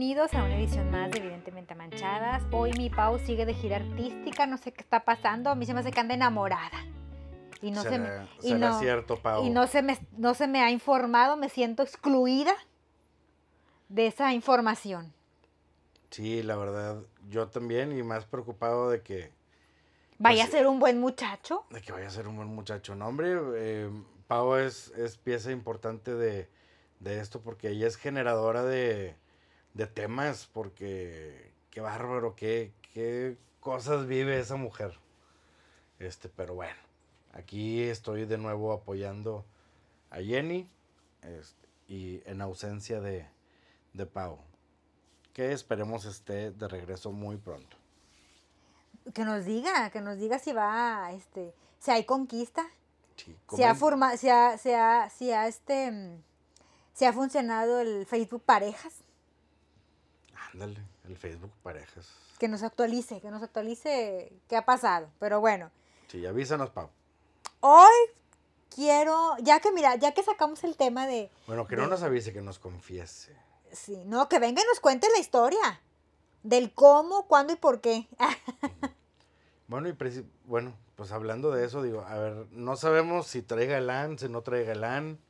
Bienvenidos a una edición más de Evidentemente Manchadas. Hoy mi Pau sigue de gira artística, no sé qué está pasando, a mí se me hace que anda enamorada. Y no, se me, Será- y será no- cierto, Pau. y no se, me, no se me ha informado, me siento excluida de esa información. Sí, la verdad, yo también y más preocupado de que, Vaya Pues- a ser un buen muchacho. de que vaya a ser un buen muchacho. No, hombre, eh, Pau es, es pieza importante de, de esto porque ella es generadora de, de temas, porque qué bárbaro, qué, qué cosas vive esa mujer. Este, pero bueno, aquí estoy de nuevo apoyando a Jenny este, y en ausencia de, de Pau, que esperemos esté de regreso muy pronto. Que nos diga, que nos diga si va, este, si hay conquista, Sí, si ha comen- forma, si ha, si ha, si ha, este, si ha funcionado el Facebook Parejas. Ándale, el Facebook parejas. que nos actualice, que nos actualice qué ha pasado. Pero bueno, Sí, avísanos, Pau. hoy quiero, ya que mira, ya que sacamos el tema de, Bueno, que no nos avise, que nos confiese. sí, no, que venga y nos cuente la historia del cómo, cuándo y por qué. Bueno, y bueno, pues hablando de eso, digo, a ver, no sabemos si traiga el LAN, si no traiga el LAN,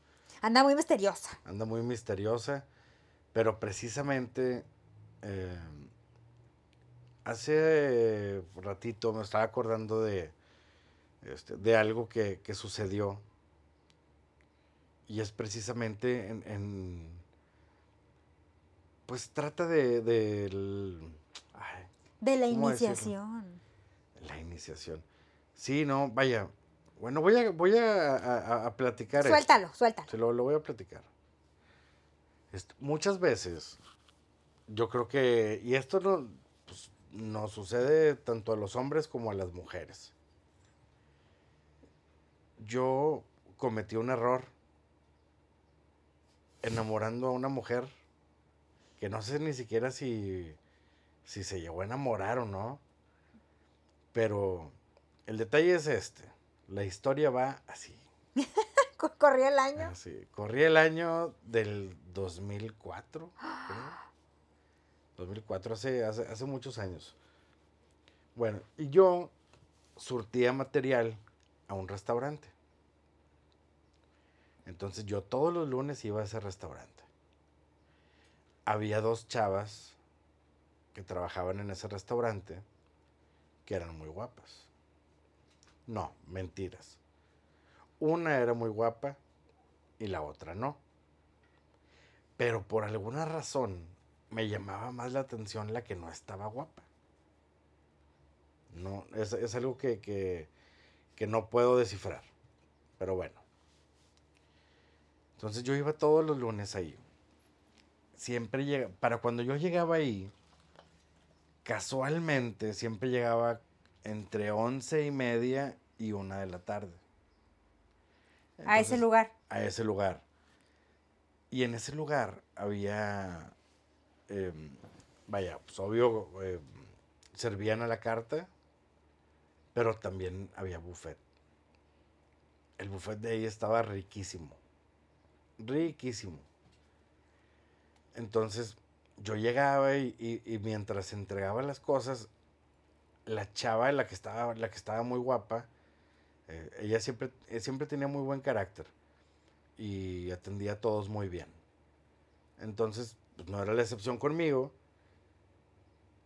Anda muy misteriosa. anda muy misteriosa, pero precisamente eh, hace ratito me estaba acordando de, este, de algo que, que sucedió y es precisamente en, en- pues trata de, ay, De la iniciación. La iniciación. Sí, no, vaya. Bueno, voy a, voy a, a- a platicar. esto. Suéltalo, suéltalo. Se lo, lo voy a platicar. Muchas veces, yo creo que, y esto no, pues, nos sucede tanto a los hombres como a las mujeres. Yo cometí un error enamorando a una mujer que no sé ni siquiera si, si se llegó a enamorar o no. Pero el detalle es este. La historia va así. Co- Corría el año. Así. Corría el año del 2004, creo. 2004, hace, hace, hace muchos años. Bueno, y yo surtía material a un restaurante. Entonces yo todos los lunes iba a ese restaurante. Había dos chavas que trabajaban en ese restaurante que eran muy guapas. No, mentiras. Una era muy guapa y la otra no. Pero por alguna razón me llamaba más la atención la que no estaba guapa. No, es, es algo que, que, que no puedo descifrar. Pero bueno. Entonces yo iba todos los lunes ahí. Siempre llega, para cuando yo llegaba ahí, casualmente siempre llegaba entre once y media y una de la tarde. a ese lugar. a ese lugar. Y en ese lugar había, em, vaya, pues obvio, em, servían a la carta, pero también había buffet. El buffet de ahí estaba riquísimo, riquísimo. Entonces yo llegaba y, y- mientras entregaba las cosas, la chava, la que estaba, la que estaba muy guapa, eh, ella siempre, eh, siempre tenía muy buen carácter y atendía a todos muy bien. Entonces, pues, no era la excepción conmigo.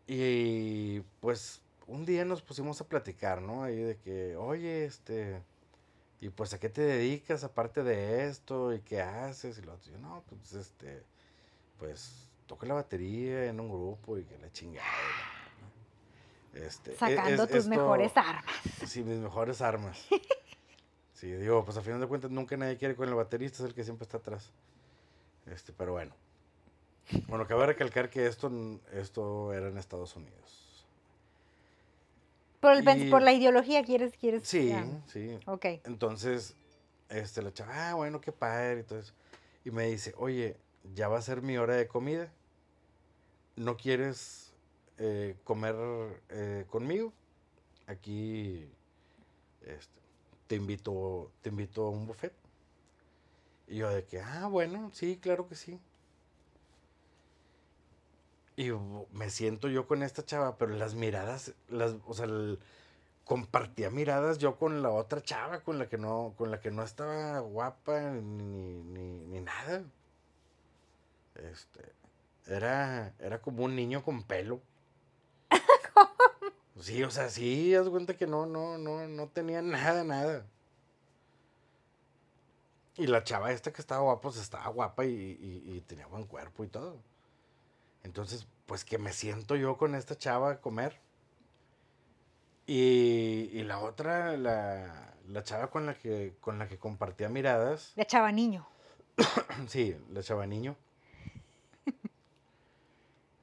Y pues un día nos pusimos a platicar, ¿no? Ahí de que, oye, este, y pues a qué te dedicas aparte de esto y qué haces y lo otro. Yo, no, pues este, pues toco la batería en un grupo y que la chingada. ¿no? Este, e- Sacando es- tus esto- mejores armas. Sí, mis mejores armas. Sí, digo, pues a final de cuentas nunca nadie quiere con el baterista, es el que siempre está atrás. Este, pero bueno. Bueno, cabe recalcar que esto, esto era en Estados Unidos. Por, el Y- por la ideología quieres, quieres. Sí, ya. sí. Ok. Entonces, este, la chava, ah, bueno, qué padre y todo eso. Y me dice, oye, ya va a ser mi hora de comida. ¿No quieres eh, comer eh, conmigo? Aquí este, te invito, te invito a un buffet. Y yo de que, ah, bueno, sí, claro que sí. Y me siento yo con esta chava, pero las miradas, las, o sea, el- compartía miradas yo con la otra chava, con la que no, con la que no estaba guapa ni, ni, ni- ni nada. Este, era, era como un niño con pelo. Sí, o sea, sí, haz cuenta que no, no, no, no tenía nada, nada. Y la chava esta que estaba guapa, pues estaba guapa y, y- y tenía buen cuerpo y todo. Entonces, pues que me siento yo con esta chava a comer. Y, y la otra, la, la chava con la que con la que compartía miradas, De chava niño. sí, la chava niño.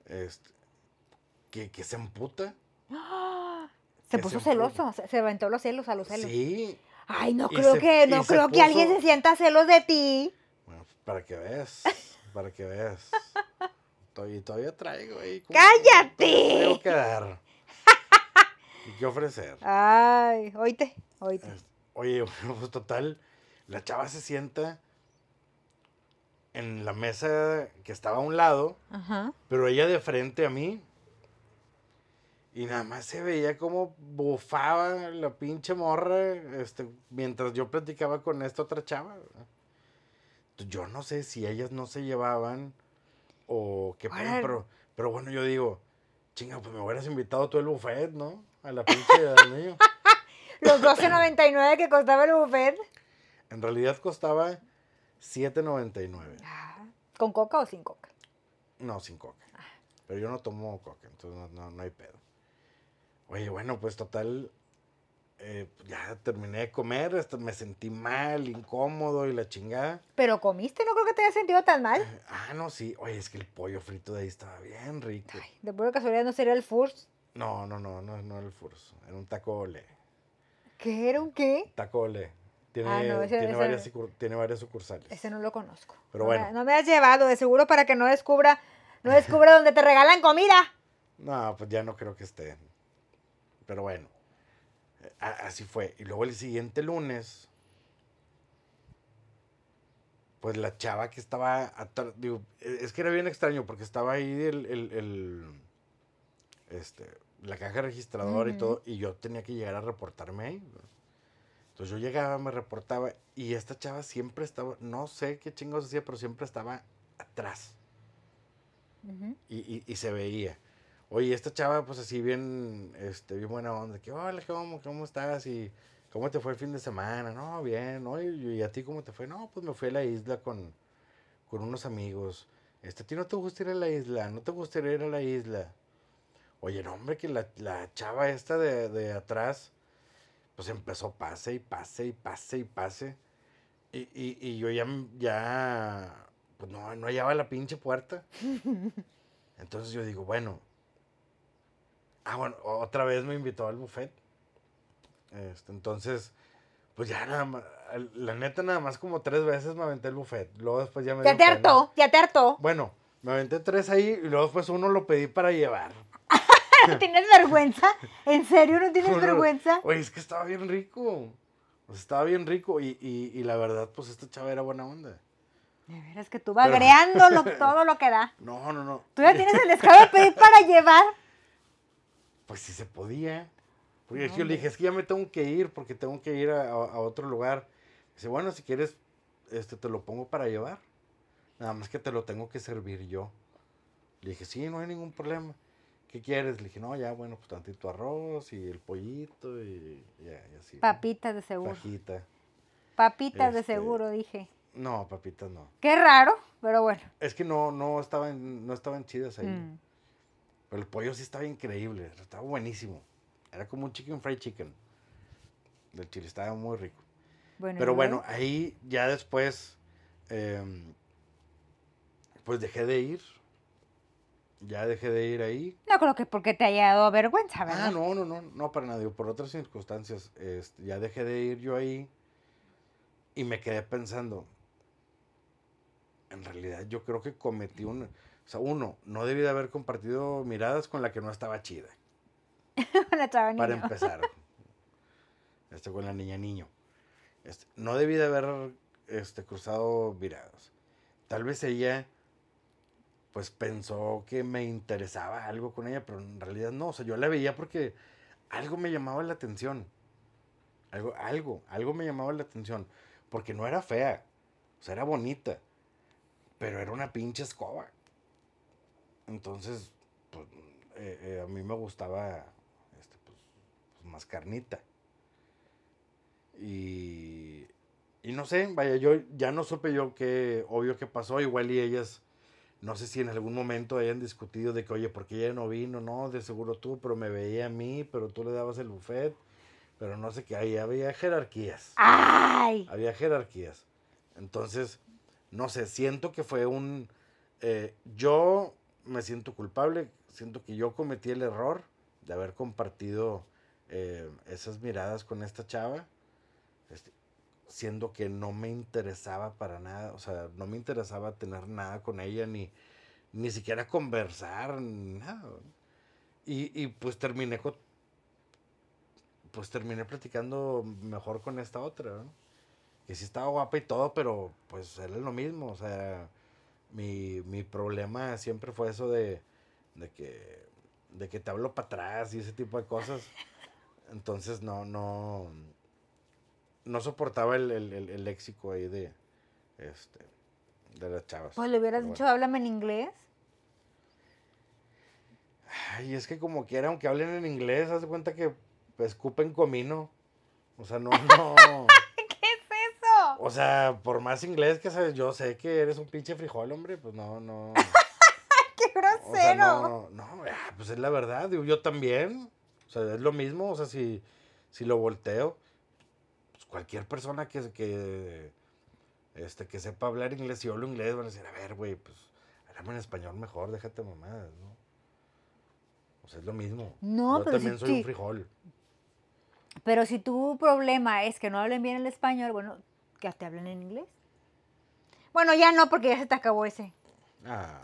Este, que, que se emputa. Se puso se celoso, se, se aventó los celos a los celos. Sí, Ay, no creo se- que, no creo que alguien se sienta celos de ti. Bueno, para que veas, para que veas. Todavía, todavía traigo ahí. ¡Cállate! Tengo que dar. ¿Y qué ofrecer? Ay, oíte, oíte. Oye, pues total, la chava se sienta en la mesa que estaba a un lado, Ajá. pero ella de frente a mí. Y nada más se veía como bufaba la pinche morra este, mientras yo platicaba con esta otra chava. Yo no sé si ellas no se llevaban o qué Órale. pero, pero bueno, yo digo, chinga, pues me hubieras invitado tú el buffet, ¿no? A la pinche del niño. Los 12.99 que costaba el buffet. En realidad costaba 7.99. Ah, ¿Con coca o sin coca? No, sin coca. Pero yo no tomo coca, entonces no, no, no hay pedo. Oye, bueno, pues total, eh, ya terminé de comer, hasta me sentí mal, incómodo y la chingada. Pero comiste, no creo que te hayas sentido tan mal. Ah, no, sí. Oye, es que el pollo frito de ahí estaba bien rico. Ay, de pura casualidad no sería el Furs. No, no, no, no, no era el furso. Era un taco ole. ¿Qué era un qué? Taco ole. Tiene, Ah, no, ese- tiene, ese- varias, tiene varias sucursales. Ese no lo conozco. Pero no bueno. Me, no me has llevado, de seguro para que no descubra, no descubra donde te regalan comida. No, pues ya no creo que esté. Pero bueno, eh, así fue. Y luego el siguiente lunes, pues la chava que estaba atrás, digo, eh, es que era bien extraño porque estaba ahí el, el- el, este, la caja registradora y todo, y yo tenía que llegar a reportarme ahí. Entonces yo llegaba, me reportaba, y esta chava siempre estaba, no sé qué chingos hacía, pero siempre estaba atrás y, y- y se veía. Oye, esta chava, pues así bien, este, bien buena onda, que, hola, ¿cómo, cómo estás? Y cómo te fue el fin de semana, no, bien, ¿no? Y, y a ti cómo te fue? No, pues me fui a la isla con, con unos amigos. Este, ¿a ti no te gusta ir a la isla? ¿No te gustaría ir a la isla? Oye, no, hombre, que la, la chava esta de, de atrás, pues empezó pase y pase y pase y pase. Y, y, y yo ya, ya, pues no, no hallaba la pinche puerta. Entonces yo digo, bueno. Ah, bueno, otra vez me invitó al buffet. Este, entonces, pues ya nada más, la neta nada más como tres veces me aventé el buffet. Luego después ya me Ya te hartó, ya te hartó. Bueno, me aventé tres ahí y luego después uno lo pedí para llevar. ¿Tienes vergüenza? ¿En serio no tienes Uno- vergüenza? Oye, es que estaba bien rico. Sea, estaba bien rico y, y, y la verdad, pues esta chava era buena onda. De veras que tú bagreando lo- todo lo que da. No, no, no. Tú ya tienes el descaro de pedir para llevar. Pues si se podía. Porque No, yo le dije, es que ya me tengo que ir porque tengo que ir a, otro lugar. Dice, bueno, si quieres, este, te lo pongo para llevar. Nada más que te lo tengo que servir yo. Le dije, sí, no hay ningún problema. ¿Qué quieres? Le dije, no, ya, bueno, pues tantito arroz y el pollito y, ya, y así. Papitas de seguro. Pajita. Papitas de Este- seguro, dije. No, papitas no. Qué raro, pero bueno. Es que no, no estaban, no estaban chidas ahí. Mm. Pero el pollo sí estaba increíble, estaba buenísimo. Era como un chicken fried chicken. Del chile, estaba muy rico. Bueno, Pero ¿y bueno, ahí ya después, em, pues dejé de ir. Ya dejé de ir ahí. No creo que porque te haya dado vergüenza, ¿verdad? Ah, no, no, no, no para nada. digo, Por otras circunstancias, este, ya dejé de ir yo ahí. Y me quedé pensando, en realidad yo creo que cometí un... O sea, uno, no debí de haber compartido miradas con la que no estaba chida. La chava para niño. empezar. Este, con la niña niño. Este, no debí de haber este, cruzado miradas. Tal vez ella pues pensó que me interesaba algo con ella, pero en realidad no. O sea, yo la veía porque algo me llamaba la atención. Algo, algo, algo me llamaba la atención. Porque no era fea. O sea, era bonita. Pero era una pinche escoba. Entonces, pues, eh, eh, a mí me gustaba este, pues, pues, más carnita. Y, y no sé, vaya, yo ya no supe yo qué, obvio que pasó. Igual y ellas no sé si en algún momento hayan discutido de que, oye, ¿por qué ella no vino? No, de seguro tú, pero me veía a mí, pero tú le dabas el buffet. Pero no sé qué, ahí había jerarquías. ¡Ay! Había jerarquías. Entonces, no sé, siento que fue un... Eh, yo me siento culpable, siento que yo cometí el error de haber compartido eh, esas miradas con esta chava. Este, siendo que no me interesaba para nada, o sea, no me interesaba tener nada con ella, ni, ni siquiera conversar, ni nada. Y, y pues terminé con, pues terminé platicando mejor con esta otra, ¿no? Que sí estaba guapa y todo, pero pues era lo mismo, o sea, mi, mi problema siempre fue eso de, de que, de que te hablo para atrás y ese tipo de cosas. Entonces no, no, no soportaba el, el, el, léxico ahí de, este, de las chavas. Pues le hubieras dicho, háblame en inglés. Ay, es que como quiera, aunque hablen en inglés, haz de cuenta que escupen comino. O sea, no, no. O sea, por más inglés que sabes, yo sé que eres un pinche frijol, hombre, pues no, no. ¡Qué grosero! O sea, no, no, ah, pues es la verdad, digo, yo también. O sea, es lo mismo, o sea, si, si lo volteo cualquier persona que, que, este, que sepa hablar inglés y hablo inglés van a decir, a ver, güey, pues háblame en español mejor, déjate mamadas, ¿no? O sea, es lo mismo. No, Yo pero también si soy un frijol. Pero si tu problema es que no hablen bien el español, bueno, que te hablen en inglés. Bueno, ya no, porque ya se te acabó ese. Ah,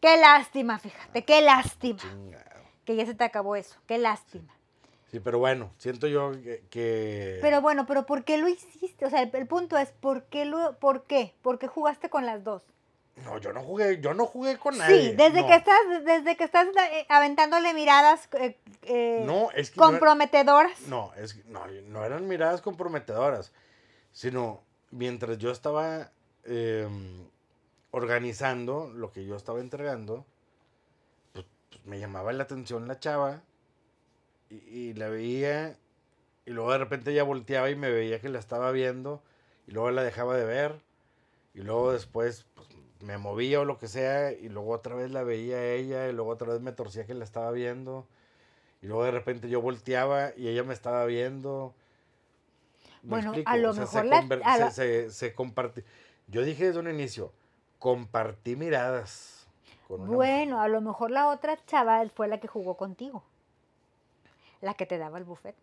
Qué lástima, fíjate, qué lástima. chingado. Que ya se te acabó eso, qué lástima. Sí, pero bueno, siento yo que... que- Pero bueno, pero ¿por qué lo hiciste? O sea, el, el punto es, ¿por qué lo, por qué? ¿Por qué jugaste con las dos? No, yo no jugué, yo no jugué con nadie. Sí, desde no. que estás, desde que estás eh, aventándole miradas eh, eh, No, es que... comprometedoras. No, es no, no eran miradas comprometedoras, sino mientras yo estaba em, organizando lo que yo estaba entregando, pues, pues, me llamaba la atención la chava y, y la veía y luego de repente ella volteaba y me veía que la estaba viendo y luego la dejaba de ver y luego después pues, me movía o lo que sea y luego otra vez la veía ella y luego otra vez me torcía que la estaba viendo. Y luego de repente yo volteaba y ella me estaba viendo. ¿Me Bueno, a lo mejor se, la- conver- a se- la- se- se comparti- Yo dije desde un inicio, compartí miradas. con mujer. Bueno, a lo mejor la otra chava fue la que jugó contigo. La que te daba el buffet.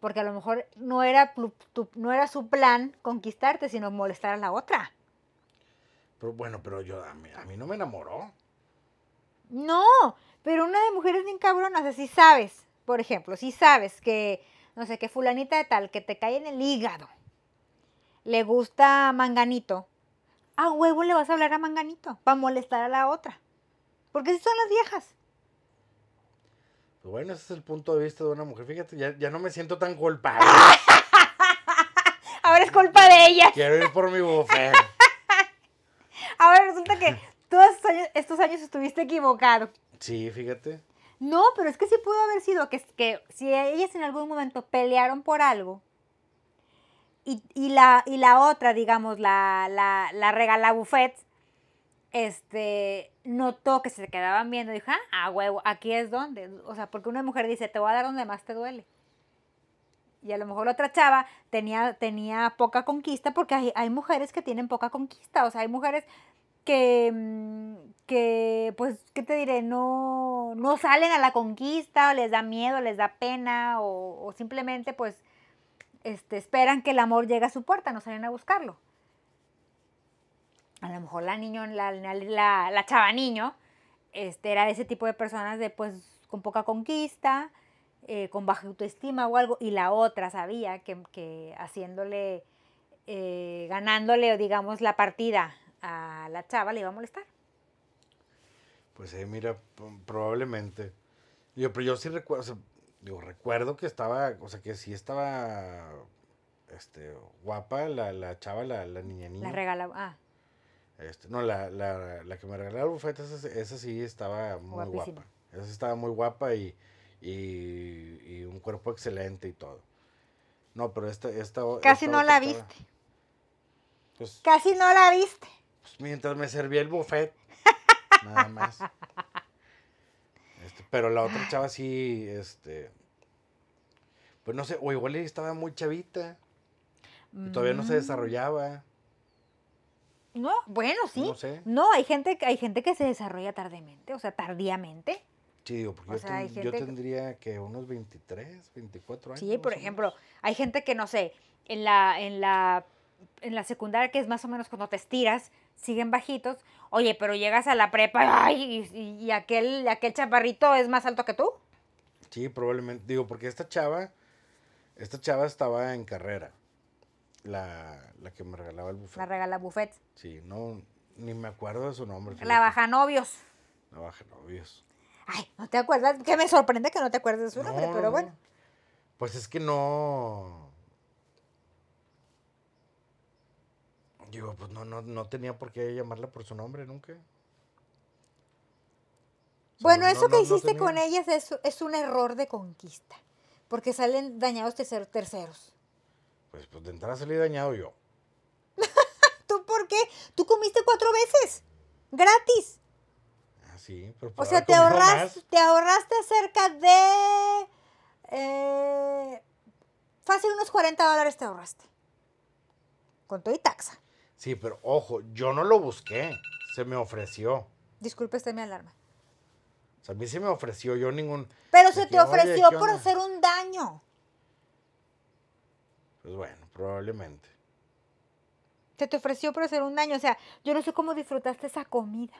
Porque a lo mejor no era, tu- no era su plan conquistarte, sino molestar a la otra. Pero bueno, pero yo a mí, a mí no me enamoró. No, pero una de mujeres bien cabronas, si sabes, por ejemplo, si sabes que, no sé, que fulanita de tal, que te cae en el hígado, le gusta manganito, a huevo le vas a hablar a manganito, para molestar a la otra. Porque si son las viejas. Pues bueno, ese es el punto de vista de una mujer. Fíjate, ya, ya no me siento tan culpable. Ahora es culpa de ellas. Quiero ir por mi buffet. Ahora resulta que todos estos años, estos años estuviste equivocado. Sí, fíjate. No, pero es que sí pudo haber sido que, que si ellas en algún momento pelearon por algo y, y la, y la otra, digamos, la, la, la regala buffet, este, notó que se quedaban viendo y dijo, ah, huevo, aquí es donde. O sea, porque una mujer dice, te voy a dar donde más te duele. Y a lo mejor la otra chava tenía, tenía poca conquista porque hay, hay mujeres que tienen poca conquista. O sea, hay mujeres que, mm, que pues, ¿qué te diré? No, no salen a la conquista, o les da miedo, les da pena, o, o simplemente pues este, esperan que el amor llegue a su puerta, no salen a buscarlo. A lo mejor la niño, la, la, la, chava niño, este, era de ese tipo de personas de pues con poca conquista, eh, con baja autoestima o algo, y la otra sabía que, que haciéndole, eh, ganándole, digamos, la partida a la chava le iba a molestar. Pues sí, mira, p- probablemente. Yo, pero yo sí recuerdo, o sea, digo, recuerdo que estaba, o sea, que sí estaba, este, guapa la, la chava, la, la niña niña. La regala. Ah, Este, no, la, la, la que me regaló el bufete, esa, esa sí estaba muy Guapísima. guapa. Esa estaba muy guapa y, y, y un cuerpo excelente y todo. No, pero esta, esta casi esta no la viste. Pues, Casi no la viste. pues, mientras me servía el buffet, nada más. Este, pero la otra chava sí, este, pues no sé, o igual ella estaba muy chavita y todavía no se desarrollaba. No, bueno, sí. No sé. No, hay gente, hay gente que se desarrolla tardemente, o sea, tardíamente. Sí, digo, porque yo, sea, ten- tendría que unos 23, 24 años. Sí, por ejemplo, menos. hay gente que, no sé, en la, en la, en la secundaria, que es más o menos cuando te estiras, siguen bajitos. Oye, pero llegas a la prepa ay, y, y- aquel, aquel chaparrito es más alto que tú. Sí, probablemente. Digo, porque esta chava, esta chava estaba en carrera. La, la que me regalaba el buffet. La regala buffet. Sí, no, ni me acuerdo de su nombre. La baja novios. La baja novios. Ay, ¿no te acuerdas? Que me sorprende que no te acuerdes de su nombre, No, pero no, bueno. no. Pues es que no. Digo, pues no, no, no tenía por qué llamarla por su nombre nunca. O sea, Bueno, no- eso no- que hiciste con ellas es, es un error de conquista. Porque salen dañados tercer- terceros. Pues, pues de entrada salí dañado yo. ¿Tú por qué? Tú comiste cuatro veces. Gratis. Ah, sí, pero O pude sea, te, comido ahorras, más. te ahorraste cerca de... eh, fácil unos 40 dólares te ahorraste. Con todo y taxa. Sí, pero ojo, yo no lo busqué. Se me ofreció. Disculpe, esta es mi alarma. O sea, a mí se me ofreció yo ningún. Pero se te "Oye, ofreció ¿qué por onda?". hacer un daño. Pues bueno, probablemente. Se te ofreció por hacer un daño. O sea, yo no sé cómo disfrutaste esa comida.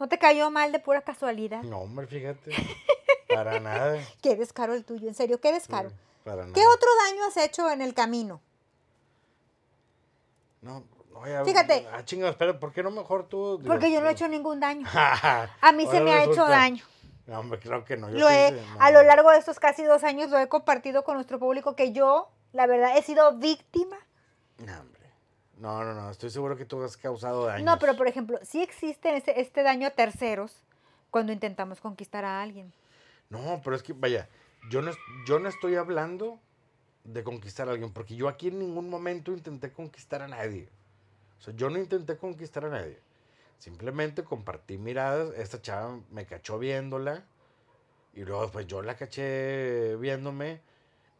¿No te cayó mal de pura casualidad? No, hombre, fíjate. Para nada. Qué descaro el tuyo, en serio, qué Sí, descaro. para nada. ¿Qué otro daño has hecho en el camino? No, no, ya- Fíjate. Ah, chinga, espera, ¿por qué no mejor tú? Digo, Porque yo no he tú- hecho ningún daño. A mí se me ha hecho daño. No, hombre, creo que no. yo Lo sí he, no. a lo largo de estos casi dos años lo he compartido con nuestro público que yo, la verdad, he sido víctima. No, hombre. No, no, no. Estoy seguro que tú has causado daño. No, pero por ejemplo, sí existe ese- este daño a terceros cuando intentamos conquistar a alguien. No, pero es que, vaya, yo no, yo no estoy hablando de conquistar a alguien, porque yo aquí en ningún momento intenté conquistar a nadie. O sea, yo no intenté conquistar a nadie. Simplemente compartí miradas, esta chava me cachó viéndola, y luego pues yo la caché viéndome,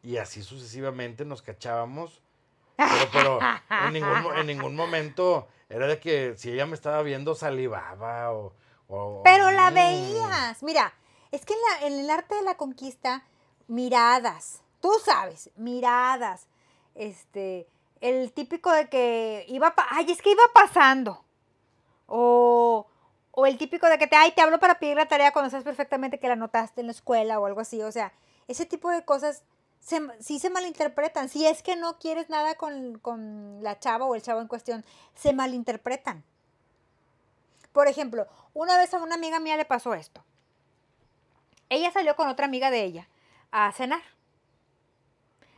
y así sucesivamente nos cachábamos. Pero, pero en, ningún, en ningún momento era de que si ella me estaba viendo salivaba o... o- Pero la mm. veías. Mira, es que en, la- en el arte de la conquista, miradas, tú sabes, miradas, este, el típico de que iba, ay, es que iba pasando. O, o el típico de que te, ay, te hablo para pedir la tarea cuando sabes perfectamente que la notaste en la escuela o algo así. O sea, ese tipo de cosas se, sí se malinterpretan. Si es que no quieres nada con, con la chava o el chavo en cuestión, se malinterpretan. Por ejemplo, una vez a una amiga mía le pasó esto. Ella salió con otra amiga de ella a cenar.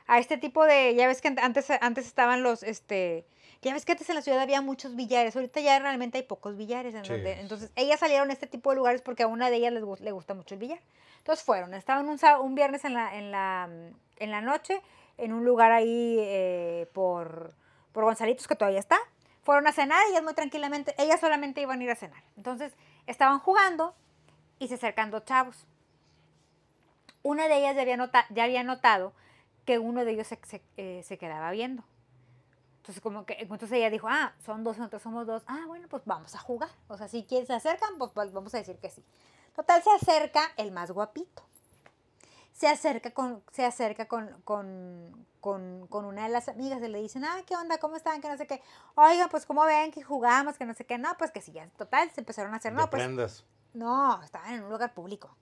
A este tipo de, ya ves que antes, antes estaban los, este, ya ves que antes en la ciudad había muchos billares, ahorita ya realmente hay pocos billares. en Sí, donde- entonces, ellas salieron a este tipo de lugares porque a una de ellas les, le gusta mucho el billar. Entonces fueron, estaban un, un viernes en la, en, la, en la noche, en un lugar ahí eh, por, por Gonzalitos, que todavía está. Fueron a cenar, ellas muy tranquilamente, ellas solamente iban a ir a cenar. Entonces, estaban jugando y se acercan dos chavos. Una de ellas ya había, nota- ya había notado que uno de ellos se, se, eh, se quedaba viendo. Entonces, como que, entonces ella dijo, ah, son dos, nosotros somos dos. Ah, bueno, pues vamos a jugar. O sea, si quieres se acercan, pues va- vamos a decir que sí. Total, se acerca el más guapito. Se acerca con, se acerca con, con, con, con una de las amigas y le dicen, ah, ¿qué onda? ¿Cómo están? Que no sé qué. Oigan, pues, ¿cómo ven que jugamos? Que no sé qué. No, pues que sí, ya, total, se empezaron a hacer, no, pues, prendas. no, estaban en un lugar público.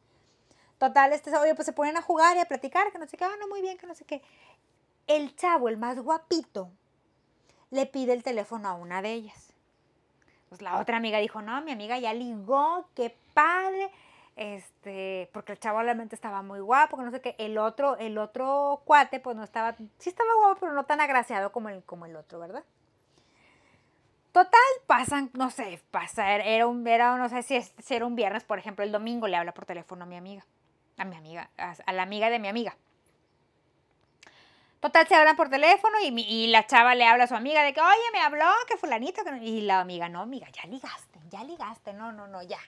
Total, este, oye, pues se ponen a jugar y a platicar, que no sé qué, ah, muy bien, que no sé qué. El chavo, el más guapito, le pide el teléfono a una de ellas. Pues la otra amiga dijo, no, mi amiga ya ligó, qué padre. Este, porque el chavo realmente estaba muy guapo, que no sé qué. El otro, el otro cuate, pues no estaba, sí estaba guapo, pero no tan agraciado como el, como el otro, ¿verdad? Total, pasan, no sé, pasa, era un, era, no sé si, si era un viernes, por ejemplo, el domingo le habla por teléfono a mi amiga, a mi amiga, a, la amiga de mi amiga. Total, se hablan por teléfono y, y, la chava le habla a su amiga de que, oye, me habló, que fulanito, que y la amiga, no, amiga, ya ligaste, ya ligaste, no, no, no, ya.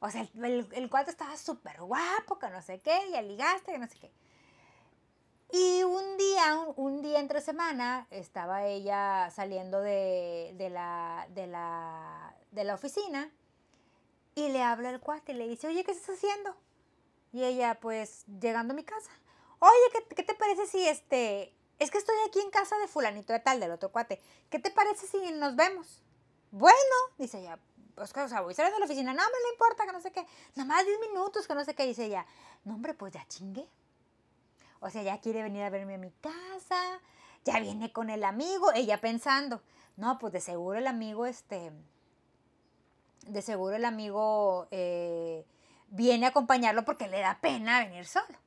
O sea, el, el, cuate estaba súper guapo, que no sé qué, ya ligaste, que no sé qué. Y un día, un, día entre semana, estaba ella saliendo de, la, de, la, de la oficina y le habla el cuate y le dice, oye, ¿qué estás haciendo? Y ella, pues, llegando a mi casa. Oye, ¿qué, te parece si este... Es que estoy aquí en casa de fulanito de tal, del otro cuate. ¿Qué te parece si nos vemos? Bueno, dice ella, pues, o sea, voy saliendo de la oficina. No, me no importa, que no sé qué. Nada más 10 minutos, que no sé qué. Dice ella, no, hombre, pues ya chingue. O sea, ya quiere venir a verme a mi casa, ya viene con el amigo, ella pensando, no, pues de seguro el amigo, este, de seguro el amigo eh, viene a acompañarlo porque le da pena venir solo.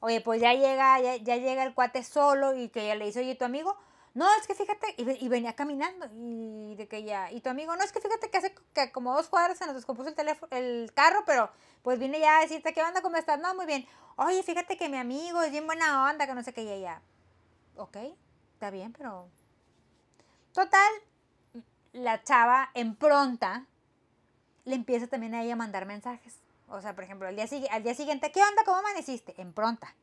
Oye, pues ya llega, ya, llega el cuate solo y que ella le dice, oye, tu amigo, no, es que fíjate, y, venía caminando, y de que ya, y tu amigo, no, es que fíjate que hace que como dos cuadras se nos descompuso el teléfono, el carro, pero pues viene ya a decirte, ¿qué onda? ¿Cómo estás? No, muy bien. Oye, fíjate que mi amigo es bien buena onda, que no sé qué, y ella, ok, está bien, pero... Total, la chava en pronta le empieza también a ella a mandar mensajes. O sea, por ejemplo, al día, al día siguiente, ¿qué onda? ¿Cómo amaneciste? En pronta.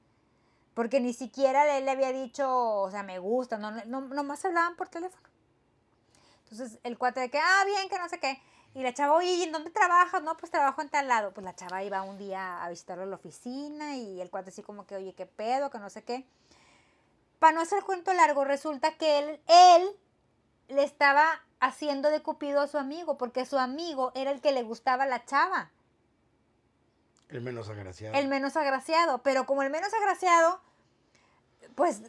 Porque ni siquiera él le había dicho, o sea, me gusta, no, no, nomás hablaban por teléfono. Entonces el cuate de que, ah, bien, que no sé qué. Y la chava, oye, ¿y en dónde trabajas? No, pues trabajo en tal lado. Pues la chava iba un día a visitarlo a la oficina y el cuate así como que, oye, qué pedo, que no sé qué. Para no hacer cuento largo, resulta que él, él le estaba haciendo de cupido a su amigo, porque su amigo era el que le gustaba la chava. El menos agraciado. El menos agraciado. Pero como el menos agraciado, pues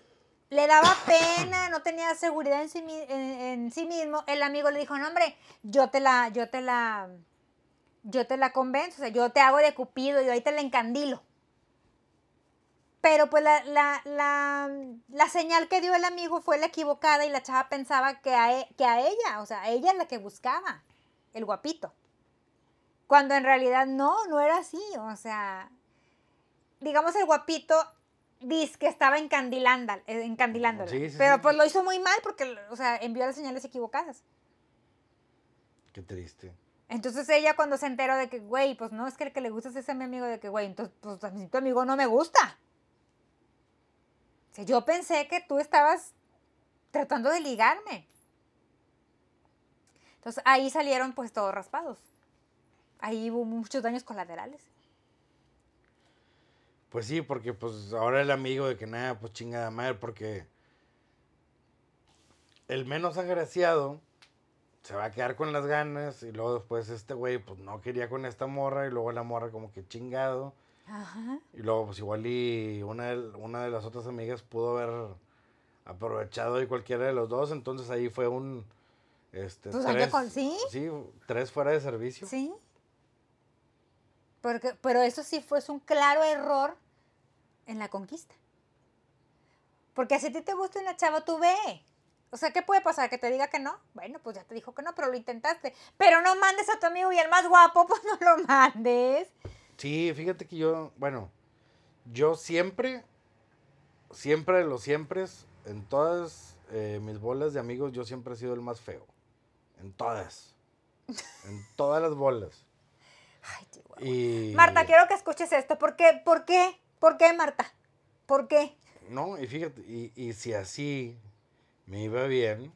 le daba pena, no tenía seguridad en sí, en, sí, mismo, el amigo le dijo, no hombre, yo te la, yo te la, yo te la convenzo, o sea, yo te hago de cupido, yo ahí te la encandilo. Pero pues la, la, la, la señal que dio el amigo fue la equivocada y la chava pensaba que a, e, que a ella, o sea, ella es la que buscaba, el guapito. Cuando en realidad no, no era así. O sea, digamos el guapito dice que estaba encandilando, eh, encandilándola. pero pues lo hizo muy mal porque, o sea, envió las señales equivocadas. Qué triste. Entonces ella cuando se enteró de que, güey, pues no es que el que le gusta es ese mi amigo, de que, güey, entonces, pues a tu amigo no me gusta. Yo pensé que tú estabas tratando de ligarme. Entonces ahí salieron pues todos raspados ahí hubo muchos daños colaterales. Pues sí, porque pues ahora el amigo de que nada, pues chingada madre, porque el menos agraciado se va a quedar con las ganas y luego después este güey pues no quería con esta morra y luego la morra como que chingado. Ajá. Y luego pues igual y una de, una de las otras amigas pudo haber aprovechado de cualquiera de los dos, entonces ahí fue un... Este, tres, con, ¿sí? Sí, tres fuera de servicio. Sí pero eso sí fue un claro error en la conquista. Porque si a ti te gusta una chava, tú ve. O sea, ¿qué puede pasar? ¿Que te diga que no? Bueno, pues ya te dijo que no, pero lo intentaste. Pero no mandes a tu amigo y el más guapo, pues no lo mandes. Sí, fíjate que yo, bueno, yo siempre, siempre de los siempre, en todas eh, mis bolas de amigos, yo siempre he sido el más feo. En todas. En todas las bolas. Marta, quiero que escuches esto. ¿Por qué? ¿Por qué? ¿Por qué, Marta? ¿Por qué? No, y fíjate, y, si así me iba bien.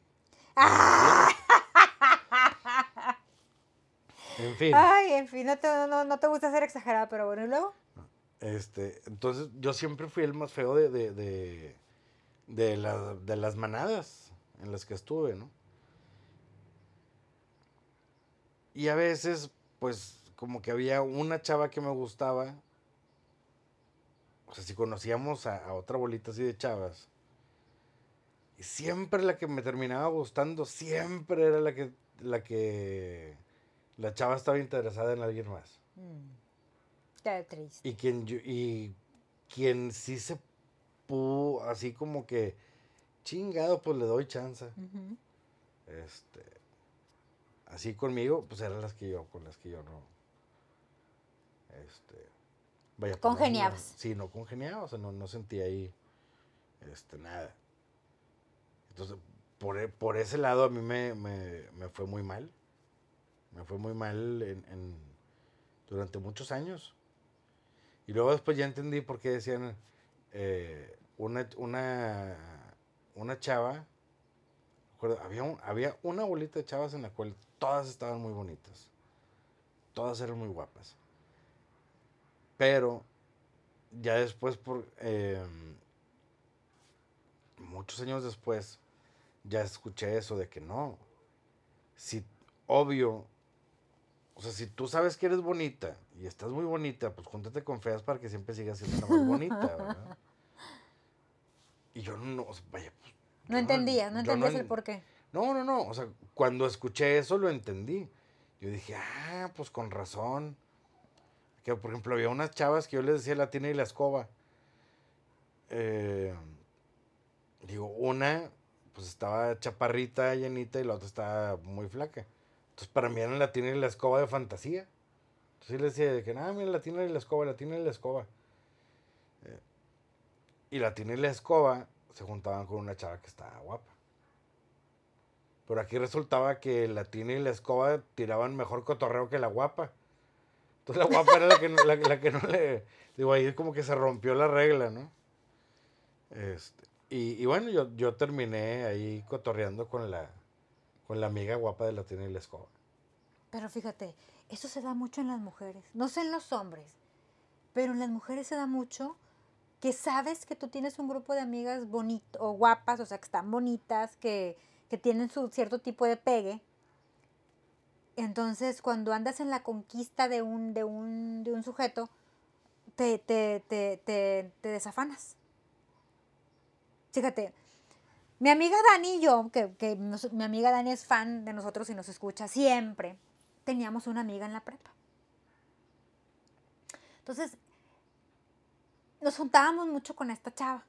En fin. Ay, en fin, no te, no, te gusta ser exagerada, pero bueno, ¿y luego? Este, entonces yo siempre fui el más feo de, de, de, de, de las manadas en las que estuve, ¿no? Y a veces, pues, como que había una chava que me gustaba. O sea, si conocíamos a, otra bolita así de chavas. Y siempre la que me terminaba gustando, siempre era la que la que la chava estaba interesada en alguien más. Mm. Qué triste. Y quien, y quien sí se pudo, así como que, chingado, pues le doy chance. Este, así conmigo, pues eran las que yo, con las que yo no. Este, vaya. Congeniabas. no- sí, no congeniaba, o sea, no, no sentía ahí, este, nada. Entonces, por, e- por ese lado a mí me, me, me fue muy mal. Me fue muy mal en, en- durante muchos años. Y luego después ya entendí por qué decían eh, una, una, una chava. Había, había una bolita de chavas en la cual todas estaban muy bonitas. Todas eran muy guapas. Pero ya después, por em, muchos años después, ya escuché eso de que no. Si, obvio, o sea, si tú sabes que eres bonita y estás muy bonita, pues júntate con feas para que siempre sigas siendo la más bonita, ¿verdad? Y yo no, o sea, vaya, pues, No yo entendías, no yo entendías en- el por qué. no, no, no. O sea, cuando escuché eso lo entendí. Yo dije, ah, pues con razón. Que por ejemplo había unas chavas que yo les decía la tiene y la escoba. Eh, digo, una pues estaba chaparrita, llenita y la otra estaba muy flaca. Entonces para mí eran la tiene y la escoba de fantasía. Entonces yo les decía de que, nada, mira, la tiene y la escoba, la tiene y la escoba. Eh, y la tiene y la escoba se juntaban con una chava que estaba guapa. Pero aquí resultaba que la tina y la escoba tiraban mejor cotorreo que la guapa. Entonces la guapa era la que, no- la, que no le... Digo, ahí como que se rompió la regla, ¿no? Este, y, y bueno, yo, yo terminé ahí cotorreando con la, con la amiga guapa de la tina y la escoba. Pero fíjate, eso se da mucho en las mujeres. No sé en los hombres, pero en las mujeres se da mucho que sabes que tú tienes un grupo de amigas bonitas o guapas, o sea, que están bonitas, que, que tienen su cierto tipo de pegue. Entonces, cuando andas en la conquista de un, de un, de un sujeto, te, te, te, te desafanas. Fíjate, mi amiga Dani y yo, que, que mi amiga Dani es fan de nosotros y nos escucha siempre, teníamos una amiga en la prepa. Entonces, nos juntábamos mucho con esta chava.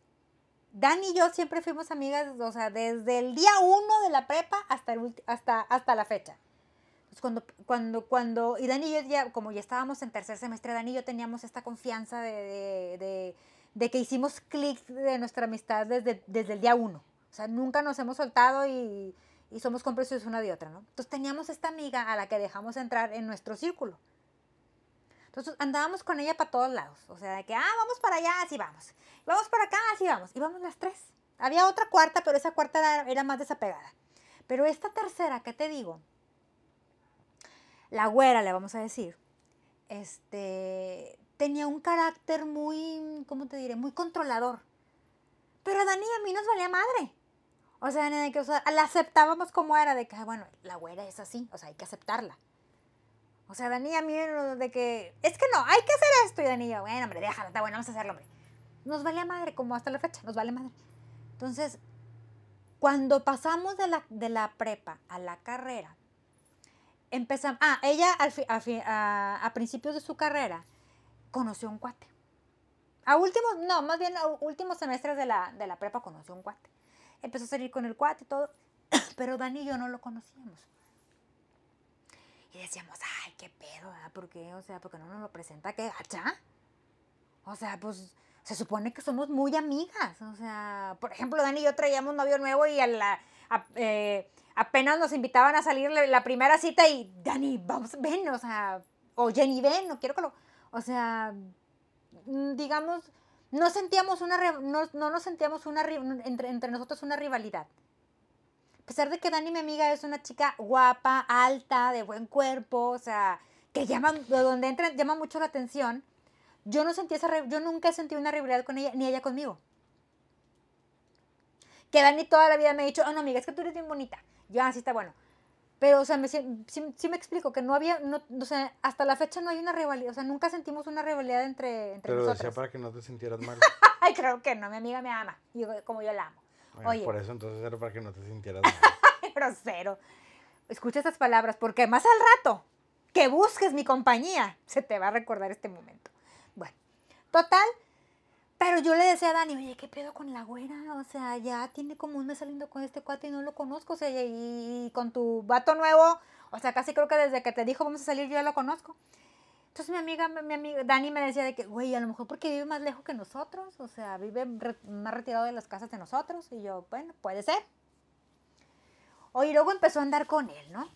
Dani y yo siempre fuimos amigas, o sea, desde el día uno de la prepa hasta, el hasta, hasta la fecha. Entonces, cuando, cuando, cuando, y Dani y yo ya, como ya estábamos en tercer semestre, Dani y yo teníamos esta confianza de, de, de- de que hicimos clic de nuestra amistad desde, desde el día uno. O sea, nunca nos hemos soltado y, y somos cómplices una de otra, ¿no? Entonces teníamos esta amiga a la que dejamos entrar en nuestro círculo. Entonces andábamos con ella para todos lados. O sea, de que, ah, vamos para allá, así vamos. Vamos para acá, así vamos. Íbamos las tres. Había otra cuarta, pero esa cuarta era, era más desapegada. Pero esta tercera, ¿qué te digo? La güera, le vamos a decir, este, tenía un carácter muy, ¿cómo te diré? Muy controlador. Pero a Dani y a mí nos valía madre. O sea, de que, o la aceptábamos como era, de que, ah, bueno, la güera es así, o sea, hay que aceptarla. O sea, Dani a mí, de que, es que no, hay que hacer esto. Y Dani bueno, hombre, déjalo, está bueno, vamos a hacerlo, hombre. Nos valía madre, como hasta la fecha, nos vale madre. Entonces, cuando pasamos de la, de la prepa a la carrera, empezamos, ah, ella al fi- a, fi- principios de su carrera conoció un cuate. A últimos, no, más bien a últimos semestres de la, de la prepa conoció un cuate. Empezó a salir con el cuate y todo, pero Dani y yo no lo conocíamos. Y decíamos, ay, qué pedo, ¿verdad? ¿Por qué? O sea, ¿por qué no nos lo presenta? ¿Qué gacha? O sea, pues se supone que somos muy amigas. O sea, por ejemplo, Dani y yo traíamos novio nuevo y a la, a- eh, apenas nos invitaban a salir la, la primera cita y Dani, vamos, ven, o sea, o Jenny, ven, no quiero que lo. O sea, mm, digamos, no sentíamos una, no, no nos sentíamos una, entre, entre nosotros una rivalidad. A pesar de que Dani, mi amiga, es una chica guapa, alta, de buen cuerpo, o sea, que llama, de donde entra, llama mucho la atención, yo no sentí esa, yo nunca he sentido una rivalidad con ella, ni ella conmigo. Que Dani toda la vida me ha dicho, oh no, amiga, es que tú eres bien bonita. Yo, así está bueno. Pero, o sea, me, sí, sí me explico que no había, no, o sea, hasta la fecha no hay una rivalidad, o sea, nunca sentimos una rivalidad entre, entre Te lo decía nosotros. para que no te sintieras mal. Ay, creo que no, mi amiga me ama, y como yo la amo. Bueno, Oye. Por eso entonces era para que no te sintieras mal. grosero. escucha estas palabras, porque más al rato que busques mi compañía, se te va a recordar este momento. Bueno, total, pero yo le decía a Dani, oye, ¿qué pedo con la güera? O sea, ya tiene como un mes saliendo con este cuate y no lo conozco, o sea, y, con tu vato nuevo, o sea, casi creo que desde que te dijo vamos a salir yo ya lo conozco. Entonces mi amiga, mi amiga Dani me decía de que, güey, a lo mejor porque vive más lejos que nosotros, o sea, vive más retirado de las casas de nosotros. Y yo, bueno, puede ser. Oye, luego empezó a andar con él, ¿no?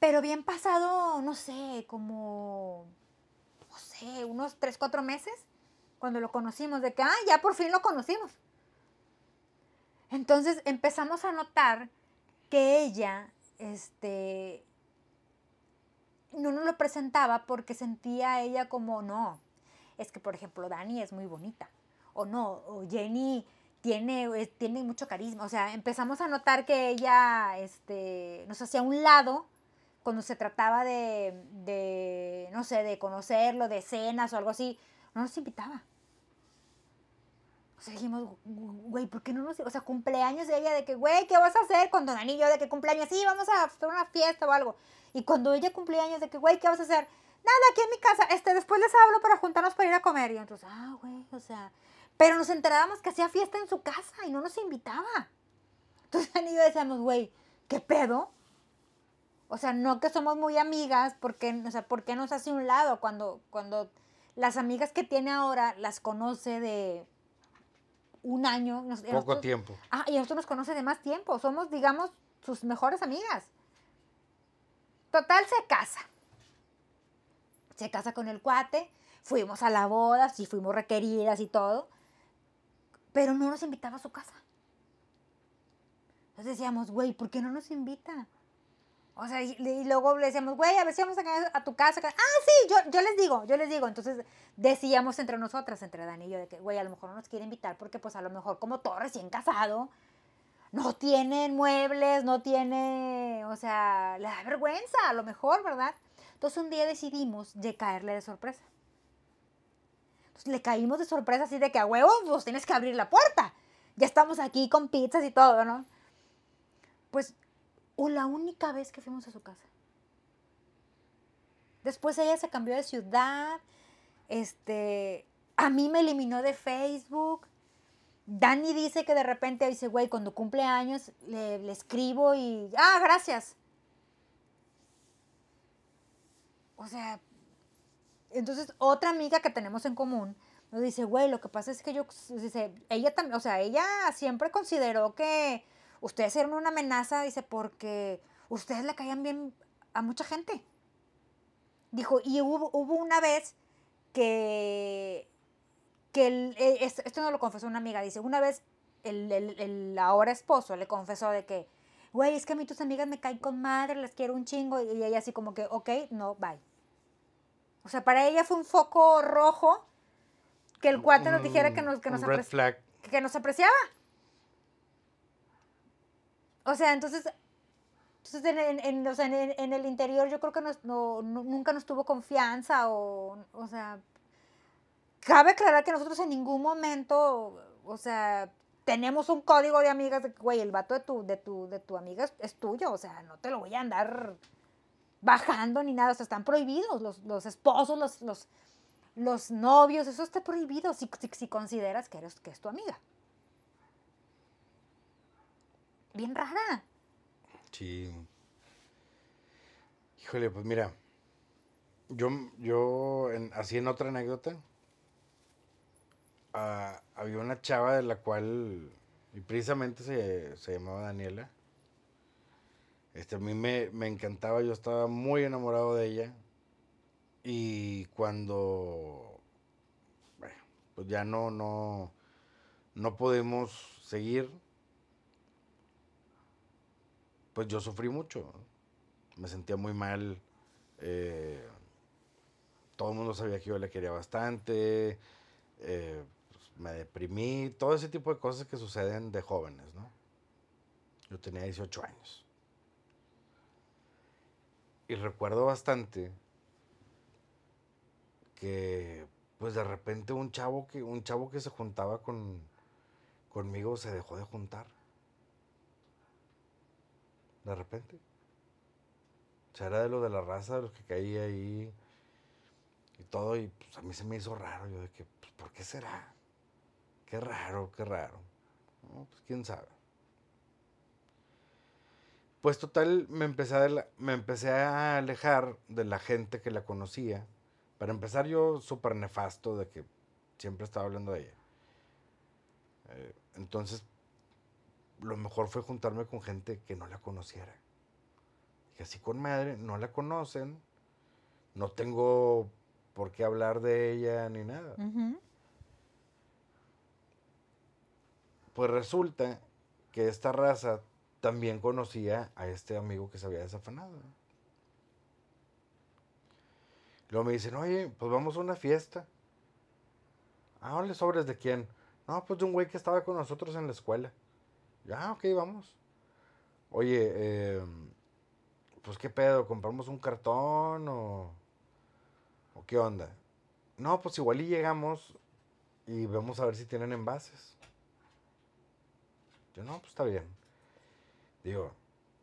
Pero bien pasado, no sé, como, no sé, unos 3, 4 meses, cuando lo conocimos, de que, ah, ya por fin lo conocimos. Entonces empezamos a notar que ella, este, no nos lo presentaba porque sentía ella como, no, es que por ejemplo Dani es muy bonita, o no, o Jenny tiene, tiene mucho carisma, o sea, empezamos a notar que ella este, nos hacía un lado cuando se trataba de, de, no sé, de conocerlo, de cenas o algo así, no nos invitaba. O sea, dijimos, güey, ¿por qué no nos.? O sea, cumpleaños de ella, de que, güey, ¿qué vas a hacer con Dani y yo? De que cumpleaños, sí, vamos a hacer una fiesta o algo. Y cuando ella cumplía años, de que, güey, ¿qué vas a hacer? Nada, aquí en mi casa, este, después les hablo para juntarnos para ir a comer. Y entonces, ah, güey, o sea. Pero nos enterábamos que hacía fiesta en su casa y no nos invitaba. Entonces, y yo decíamos, güey, ¿qué pedo? O sea, no que somos muy amigas, porque, o sea, ¿por qué nos hace un lado cuando, cuando las amigas que tiene ahora las conoce de un año? Poco tiempo. Ah, y nosotros nos conoce de más tiempo. Somos, digamos, sus mejores amigas. Total, se casa. Se casa con el cuate. Fuimos a la boda, sí fuimos requeridas y todo. Pero no nos invitaba a su casa. Entonces decíamos, güey, ¿por qué no nos invita? O sea, y, luego le decíamos, güey, a ver si vamos a, a tu casa. Ah, sí, yo, yo les digo, yo les digo. Entonces decíamos entre nosotras, entre Dani y yo, de que, güey, a lo mejor no nos quiere invitar porque pues a lo mejor como todo recién casado, no tienen muebles, no tiene, o sea, le da vergüenza, a lo mejor, ¿verdad? Entonces un día decidimos de caerle de sorpresa. Entonces le caímos de sorpresa así de que a huevo, pues tienes que abrir la puerta. Ya estamos aquí con pizzas y todo, ¿no? Pues, o la única vez que fuimos a su casa. Después ella se cambió de ciudad, este, a mí me eliminó de Facebook, Dani dice que de repente dice, güey, cuando cumple años le, escribo y, ah, gracias. O sea, entonces otra amiga que tenemos en común nos dice, güey, lo que pasa es que yo, dice, ella también, o sea, ella siempre consideró que ustedes eran una amenaza, dice, porque ustedes le caían bien a mucha gente. Dijo, y hubo, hubo una vez que que el, e, esto no lo confesó una amiga, dice, una vez el, el, ahora esposo le confesó de que, güey, es que a mí tus amigas me caen con madre, las quiero un chingo, y ella así como que, ok, no, bye. O sea, para ella fue un foco rojo que el cuate nos dijera que nos, que nos, que nos apreciaba. O sea, entonces, entonces en, en, o sea, en, el interior yo creo que no, nunca nos tuvo confianza o, o sea, cabe aclarar que nosotros en ningún momento, o sea, tenemos un código de amigas de güey, el vato de tu, de tu, de tu amiga es, tuyo, o sea, no te lo voy a andar bajando ni nada, o sea, están prohibidos los, esposos, los, los, los, novios, eso está prohibido si, si, consideras que, eres, que es tu amiga. Bien rara. Sí. Híjole, pues mira, yo, yo así en otra anécdota, había una chava de la cual, y precisamente se, llamaba Daniela. Este, a mí me, encantaba, yo estaba muy enamorado de ella. Y cuando, bueno, pues ya no, no, no podemos seguir, pues yo sufrí mucho. Me sentía muy mal. Eh, todo el mundo sabía que yo le quería bastante. Eh, me deprimí, todo ese tipo de cosas que suceden de jóvenes, ¿no? Yo tenía 18 años. Y recuerdo bastante que pues de repente un chavo que un chavo que se juntaba con conmigo se dejó de juntar. De repente. O sea, era de lo de la raza, de los que caía ahí y todo. Y pues a mí se me hizo raro. Yo de que, pues, ¿por qué será? Qué raro, qué raro. No, pues quién sabe. Pues total, me empecé, a, me empecé a alejar de la gente que la conocía. Para empezar, yo súper nefasto de que siempre estaba hablando de ella. Eh, entonces, lo mejor fue juntarme con gente que no la conociera. Que así con madre, no la conocen, no tengo por qué hablar de ella ni nada. Pues resulta que esta raza también conocía a este amigo que se había desafanado. Luego me dicen, oye, pues vamos a una fiesta. Ah, ¿le sobres de quién? No, pues de un güey que estaba con nosotros en la escuela. Ya, ok, vamos. Oye, eh, pues qué pedo, compramos un cartón o, o qué onda. No, pues igual y llegamos y vamos a ver si tienen envases. Yo, no, pues está bien. Digo,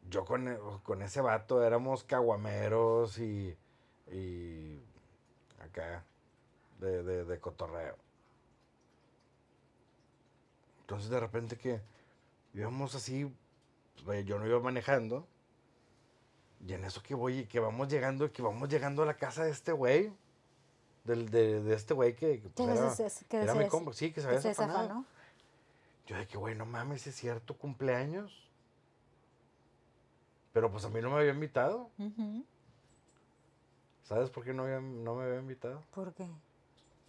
yo con, e, con ese vato éramos caguameros y, y acá, de, de, de cotorreo. Entonces de repente que íbamos así, pues, yo no iba manejando. Y en eso que voy, que vamos llegando, que vamos llegando a la casa de este güey. Del, de, de este güey que, que pues, era, era mi. Sí, que se había desafanado. Yo de que, güey, no mames, es cierto, cumpleaños. Pero pues a mí no me había invitado. ¿Sabes por qué no, había, no me había invitado? ¿Por qué?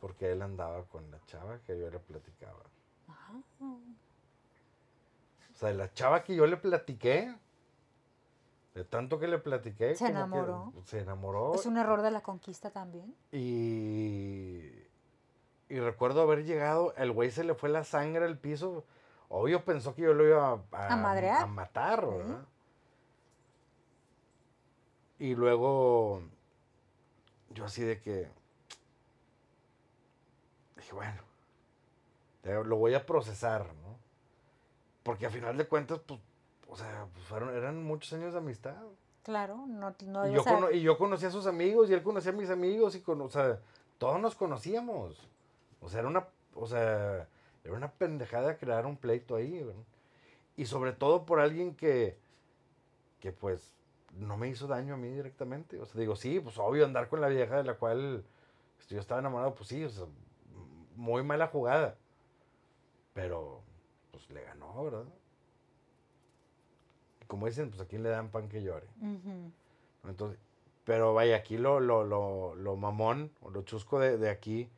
Porque él andaba con la chava que yo le platicaba. O sea, la chava que yo le platiqué, de tanto que le platiqué. Se enamoró. se enamoró. Es un error de la conquista también. Y, y recuerdo haber llegado, el güey se le fue la sangre al piso. Obvio pensó que yo lo iba a, a, a matar, ¿verdad? Y luego, yo así de que, dije, bueno, lo voy a procesar, ¿no? Porque a final de cuentas, pues, o sea, pues fueron, eran muchos años de amistad. Claro, no, no y, yo y yo conocía a sus amigos y él conocía a mis amigos y con, o sea, todos nos conocíamos. O sea, era una, o sea, era una pendejada crear un pleito ahí, ¿verdad? Y sobre todo por alguien que, que pues, no me hizo daño a mí directamente. O sea, digo, sí, pues obvio andar con la vieja de la cual yo estaba enamorado, pues sí, o sea, muy mala jugada. Pero, pues le ganó, ¿verdad? como dicen, pues a quién le dan pan que llore. Entonces, pero vaya, aquí lo, lo, lo, lo mamón, o lo chusco de, de aquí,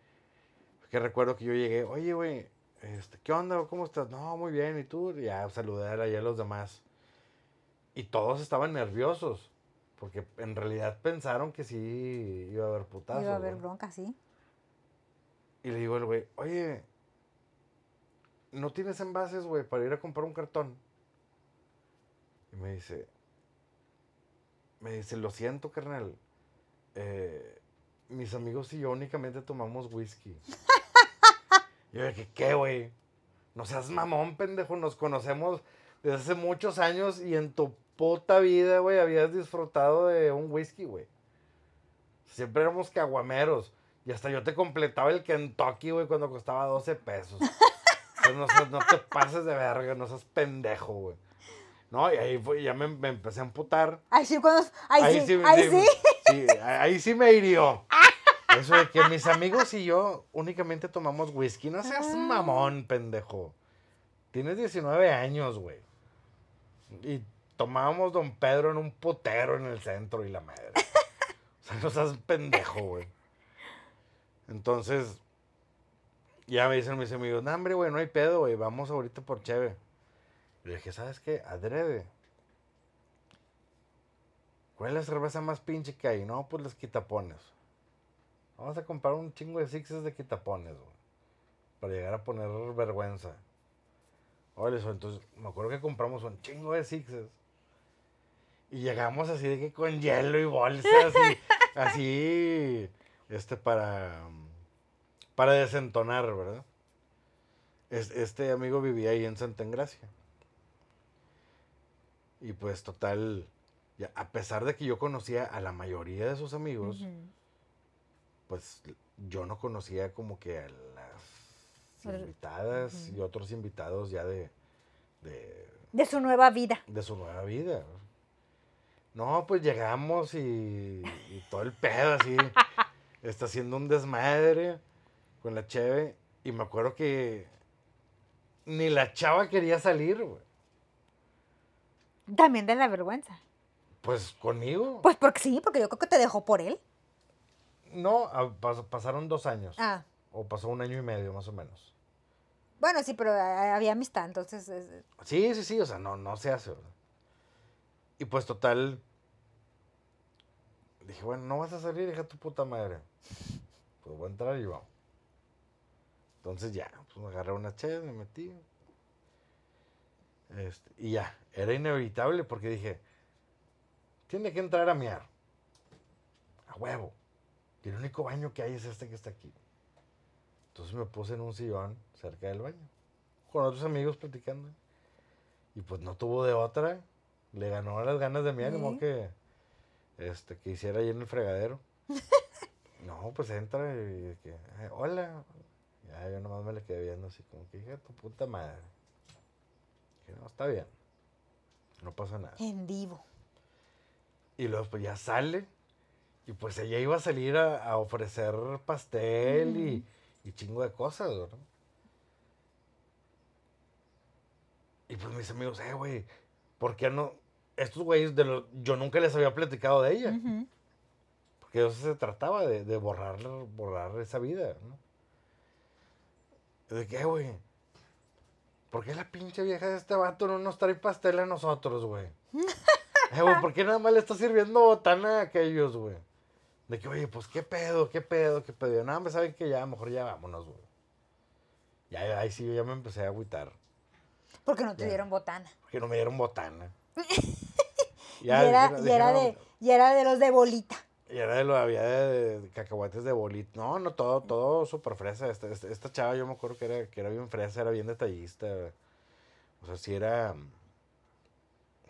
que recuerdo que yo llegué, oye, güey, este, ¿qué onda? ¿Cómo estás? No, muy bien, ¿y tú? Y ya saludé a, a los demás. Y todos estaban nerviosos, porque en realidad pensaron que sí iba a haber putazos. Iba a haber bronca, sí. Y le digo al güey, oye, ¿no tienes envases, güey, para ir a comprar un cartón? Y me dice, me dice, lo siento, carnal. Eh, mis amigos y yo únicamente tomamos whisky. yo dije, ¿qué, güey? No seas mamón, pendejo. Nos conocemos desde hace muchos años y en tu puta vida, güey, habías disfrutado de un whisky, güey. Siempre éramos caguameros. Y hasta yo te completaba el Kentucky, güey, cuando costaba 12 pesos no, no, te pases de verga, no seas pendejo, güey. No, y ahí fue, ya me, me, empecé a amputar. Ahí sí, cuando. Ahí, sí, ahí sí. sí. ahí sí me hirió. Eso de que mis amigos y yo únicamente tomamos whisky. No seas ah. mamón, pendejo. Tienes 19 años, güey. Y tomábamos Don Pedro en un potero en el centro y la madre. O sea, no seas pendejo, güey. Entonces, ya me dicen mis amigos, no, hombre, güey, no hay pedo, güey, vamos ahorita por cheve. Le dije, ¿sabes qué? Adrede. ¿Cuál es la cerveza más pinche que hay? No, pues las quitapones. Vamos a comprar un chingo de sixes de quitapones, güey. Para llegar a poner vergüenza. Oye, eso, entonces, me acuerdo que compramos un chingo de sixes. Y llegamos así de que con hielo y bolsas y así, este, para para desentonar, ¿verdad? este amigo vivía ahí en Santa Engracia. Y pues total, ya, a pesar de que yo conocía a la mayoría de sus amigos, pues yo no conocía como que a las invitadas y otros invitados ya de, de, De su nueva vida. de su nueva vida. No, pues llegamos y, y todo el pedo así, está haciendo un desmadre con la cheve y me acuerdo que ni la chava quería salir, güey. También de la vergüenza. Pues conmigo. Pues porque sí, porque yo creo que te dejó por él. No, a- pas- pasaron dos años. Ah, O pasó un año y medio, más o menos. bueno, sí, pero ah, había amistad, entonces... es- Sí, sí, sí, o sea, no, no se hace. ¿verdad? Y pues total. Dije, bueno, no vas a salir, hija tu puta madre. Pues voy a entrar y vamos. Entonces ya, pues me agarré una chévere, me metí. Este, y ya, era inevitable porque dije, tiene que entrar a miar. A huevo. Y el único baño que hay es este que está aquí. Entonces me puse en un sillón cerca del baño. Con otros amigos platicando. Y pues no tuvo de otra. Le ganó las ganas de modo Sí. que, este, que hiciera ahí en el fregadero. no, pues entra y que, "Eh, hola. Ya yo nomás me le quedé viendo así como que hija de tu puta madre. Que no, está bien. No pasa nada. En vivo. Y luego pues ya sale. Y pues ella iba a salir a, a ofrecer pastel y, y chingo de cosas, ¿verdad? Y pues mis amigos, eh, güey, ¿por qué no? Estos güeyes, de los, yo nunca les había platicado de ella. Porque eso se trataba, de, de borrar, borrar esa vida, ¿no? ¿De qué, güey? ¿Por qué la pinche vieja de este vato no nos trae pastel a nosotros, güey? Eh, güey, ¿por qué nada más le está sirviendo botana a aquellos, güey? De que, oye, pues, ¿qué pedo, qué pedo, qué pedo? Nada, me saben que ya, mejor ya vámonos, güey. Ya, ahí sí, yo ya me empecé a agüitar. Porque no te Ya. dieron botana. Porque no me dieron botana. y, era, dijeron- y, era dijeron- de, y era de los de bolita. Y era de lo había de, de cacahuates de bolita. No, no, todo, todo súper fresa. Esta, esta, esta chava yo me acuerdo que era, que era bien fresa, era bien detallista. O sea, sí era.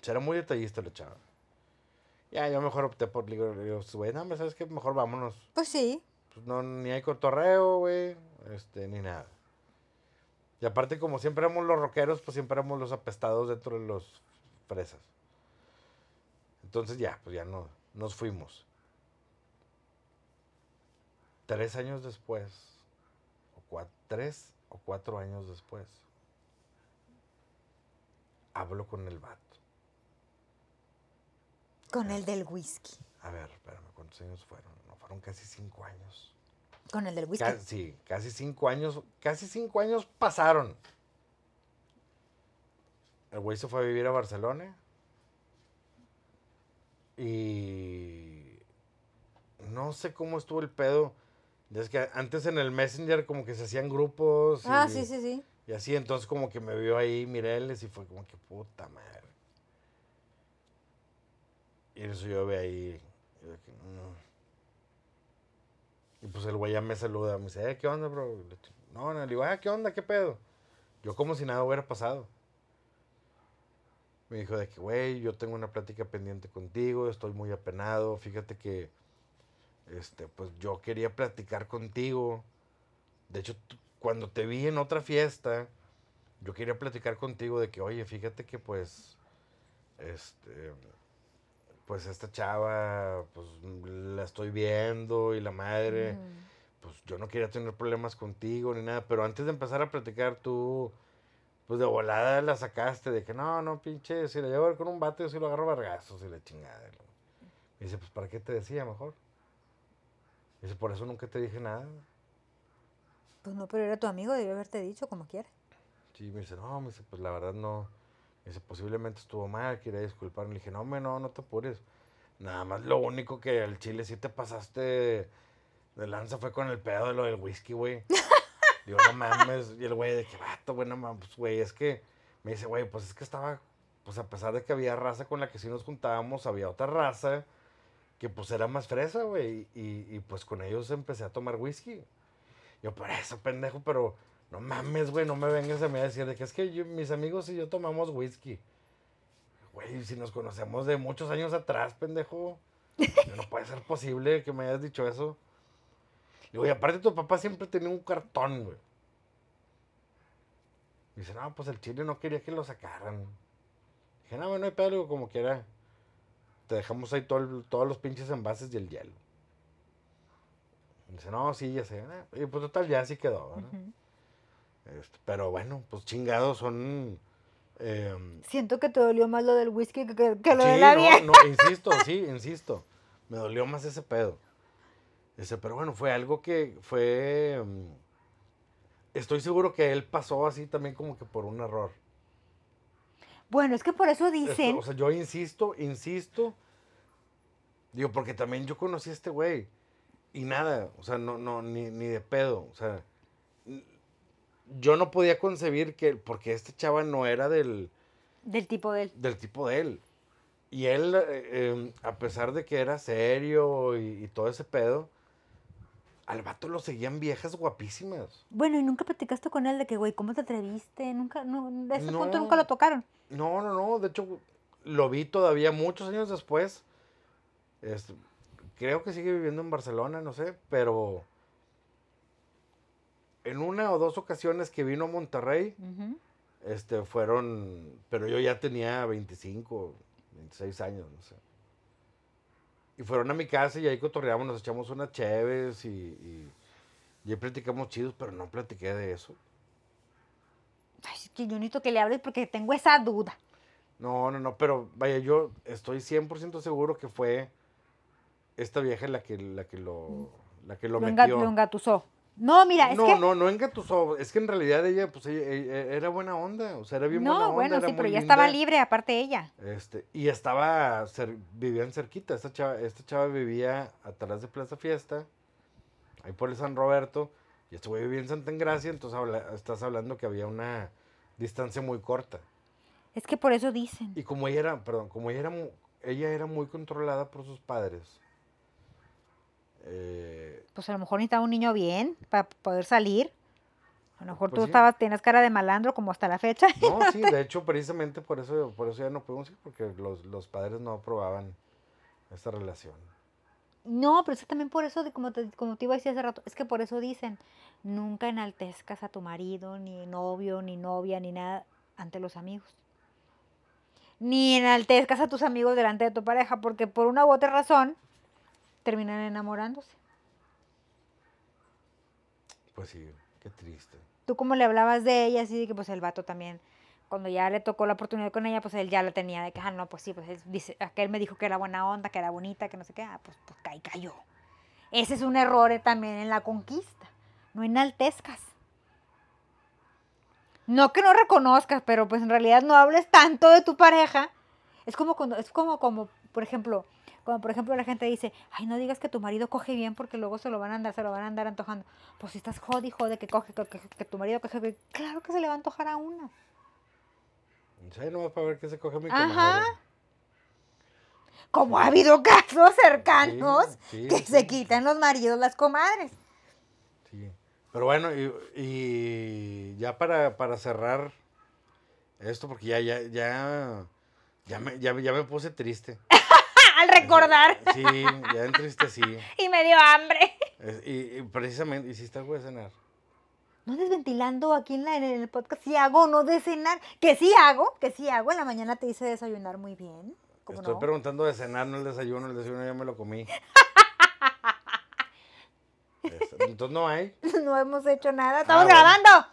sí era muy detallista la chava. Ya, yo mejor opté por, digo, digo, güey, no, ¿sabes qué? Mejor vámonos. Pues sí. Pues no, ni hay cotorreo, güey, este, ni nada. Y aparte, como siempre éramos los rockeros, pues siempre éramos los apestados dentro de los fresas. Entonces ya, pues ya no, nos fuimos. Tres años después, o tres o cuatro años después, hablo con el vato. Con el del whisky. A ver, espérame, ¿cuántos años fueron? No, fueron casi cinco años. Con el del whisky. Sí, casi cinco años, casi cinco años pasaron. El güey se fue a vivir a Barcelona. Y no sé cómo estuvo el pedo. Es que antes en el Messenger como que se hacían grupos. Ah, y, sí, sí, sí. Y así, entonces como que me vio ahí Mireles y fue como que puta madre. Y eso yo ve ahí. y de que, "Mm". Y pues el güey ya me saluda, me dice, eh, ¿qué onda, bro? No, no, le digo, ah, ¿qué onda? ¿Qué pedo? Yo como si nada hubiera pasado. Me dijo de que, güey, yo tengo una plática pendiente contigo, estoy muy apenado, fíjate que, este, pues yo quería platicar contigo. De hecho, cuando te vi en otra fiesta, yo quería platicar contigo de que, oye, fíjate que pues, este, pues esta chava, pues la estoy viendo y la madre, pues yo no quería tener problemas contigo ni nada, pero antes de empezar a platicar tú, pues de volada la sacaste de que no, no, pinche, si la llevo a ver con un vato, yo sí lo agarro a vergazos y la chingada. Me dice, pues ¿para qué te decía mejor? Dice, por eso nunca te dije nada. Pues no, pero era tu amigo, debió haberte dicho como quieras. Sí, me dice, no, me dice, pues la verdad no. Me dice, posiblemente estuvo mal, quería disculparme. Le dije, no, me, no, no te apures. Nada más lo único que al chile sí te pasaste de lanza fue con el pedo de lo del whisky, güey. Digo, no mames. Y el güey de que vato, güey, no mames, güey, es que me dice, güey, pues es que estaba, pues a pesar de que había raza con la que sí nos juntábamos, había otra raza que pues era más fresa, güey. Y, y pues con ellos empecé a tomar whisky. Yo, por eso, pendejo, pero no mames, güey, no me vengas a mí a decir de que es que yo- mis amigos y yo tomamos whisky. güey, si nos conocemos de muchos años atrás, pendejo. No puede ser posible que me hayas dicho eso. Digo, y aparte tu papá siempre tenía un cartón, güey. Dice, no, pues el chile no quería que lo sacaran. Dije, no, bueno, no hay pedo, como quiera. Te dejamos ahí todo el- todos los pinches envases y el hielo. Dice, no, sí, ya sé. Y pues total, ya así quedó, ¿verdad? Este, pero bueno, pues chingados son... em, Siento que te dolió más lo del whisky que, que- que lo de Sí, la no, vieja. no, insisto, sí, insisto. Me dolió más ese pedo. Ese, pero bueno, fue algo que fue. mm, Estoy seguro que él pasó así también como que por un error. Bueno, es que por eso Esto, dicen. o sea, yo insisto, insisto. Digo, porque también yo conocí a este güey. Y nada, o sea, no, no, ni, ni de pedo. O sea, yo no podía concebir que, porque este chava no era del, Del tipo de él. del tipo de él. Y él, eh, eh, a pesar de que era serio y, y todo ese pedo, al vato lo seguían viejas guapísimas. Bueno, y nunca platicaste con él de que, güey, ¿cómo te atreviste? Nunca, no, de ese punto nunca lo tocaron. No, no, no. De hecho, lo vi todavía muchos años después. Este, creo que sigue viviendo en Barcelona, no sé, pero en una o dos ocasiones que vino a Monterrey, este, fueron, pero yo ya tenía 25, 26 años, no sé. Y fueron a mi casa y ahí cotorreamos, nos echamos unas cheves y, y, y ahí platicamos chidos, pero no platiqué de eso. Ay, es que yo necesito que le hables porque tengo esa duda. No, no, no, pero vaya, yo estoy 100% seguro que fue esta vieja la que, la que lo, la que lo, Lo, enga- metió. lo engatusó. No, mira, es no, que. no, no engatusó. Es que en realidad ella, pues, ella, ella era buena onda. O sea, era bien buena No, onda. bueno, era sí, pero ya estaba libre, aparte ella. Este, y estaba, cer- vivían cerquita. Esta chava, esta chava vivía atrás de Plaza Fiesta, ahí por el San Roberto. Y este güey vivía en Santa Engracia, entonces habla- estás hablando que había una distancia muy corta. Es que por eso dicen. Y como ella era, perdón, como ella era, ella era muy controlada por sus padres. Eh, Pues a lo mejor necesitaba un niño bien para poder salir. A lo mejor Pues tú sí. estabas, tienes cara de malandro como hasta la fecha. no, sí, de hecho, precisamente por eso, por eso ya no pudimos ir, porque los, los padres no aprobaban esta relación. No, pero es que también por eso, de- como te, como te iba a decir hace rato, es que por eso dicen, nunca enaltezcas a tu marido, ni novio, ni novia, ni nada, ante los amigos. Ni enaltezcas a tus amigos delante de tu pareja, porque por una u otra razón terminan enamorándose. Pues sí, qué triste. Tú como le hablabas de ella, así de que pues el vato también, cuando ya le tocó la oportunidad con ella, pues él ya la tenía de que, ah, no, pues sí, pues él dice, aquel me dijo que era buena onda, que era bonita, que no sé qué, ah, pues, pues ahí cayó. Ese es un error eh, también en la conquista. No enaltezcas. No que no reconozcas, pero pues en realidad no hables tanto de tu pareja. Es como cuando, es como, como, por ejemplo, cuando por ejemplo la gente dice, ay, no digas que tu marido coge bien porque luego se lo van a andar, se lo van a andar antojando. Pues si estás jode y jode que coge, que, que- que tu marido coge bien, claro que se le va a antojar a una. Sí, nomás para ver qué se coge mi Ajá. comadre. Como ha habido casos cercanos Sí, sí, que sí. se quitan los maridos las comadres. Sí. Pero bueno, y, y ya para, para cerrar esto, porque ya, ya, ya, ya me, ya, ya me puse triste. Recordar. Sí, ya entristecí. Y me dio hambre. Es- Y, y precisamente, ¿hiciste algo de cenar? No desventilando aquí en, la, en el podcast, si hago o no de cenar. Que sí hago, que sí hago. En la mañana te hice desayunar muy bien. ¿Cómo Estoy no? preguntando de cenar, no el desayuno. El desayuno ya me lo comí. Este, Entonces no hay. no hemos hecho nada. ¡Estamos Ah, bueno.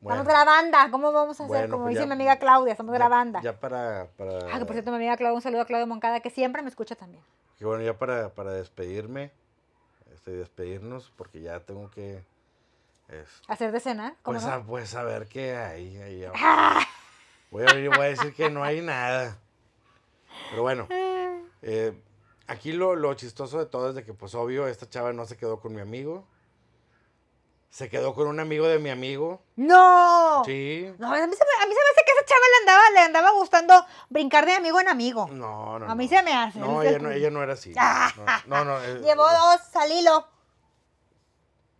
Bueno, Estamos grabando. ¿Cómo vamos a hacer? Bueno, Como pues dice ya- mi amiga Claudia, estamos ya- grabando. Ya para, para, Ah, que por cierto, mi amiga Claudia, un saludo a Claudia Moncada, que siempre me escucha también. que bueno, ya para, para despedirme, este, despedirnos, porque ya tengo que, es, Hacer de cenar, ¿cómo pues, no? a, pues a ver qué hay. ahí. ¡Ah! Voy a, y voy a decir que no hay nada. Pero bueno, eh, aquí lo, lo chistoso de todo es de que, pues obvio, esta chava no se quedó con mi amigo. Se quedó con un amigo de mi amigo. ¡No! Sí. No, a mí, se me, a mí se me hace que esa chava le andaba, le andaba gustando brincar de amigo en amigo. No, no. A mí no. se me hace, No, ella el no, ella no era así. No, no. no, eh, Llevó dos al hilo.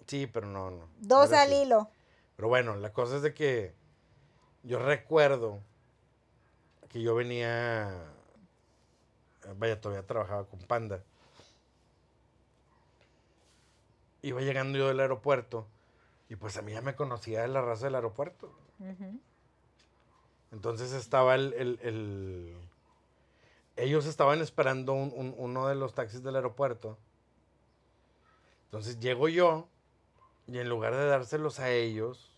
Sí, pero no, no. Dos al así. hilo. Pero bueno, la cosa es de que yo recuerdo que yo venía, vaya, todavía trabajaba con Panda. Iba llegando yo del aeropuerto y pues a mí ya me conocía la raza del aeropuerto. Entonces estaba el, el, el, Ellos estaban esperando un- un- uno de los taxis del aeropuerto. Entonces llego yo y en lugar de dárselos a ellos,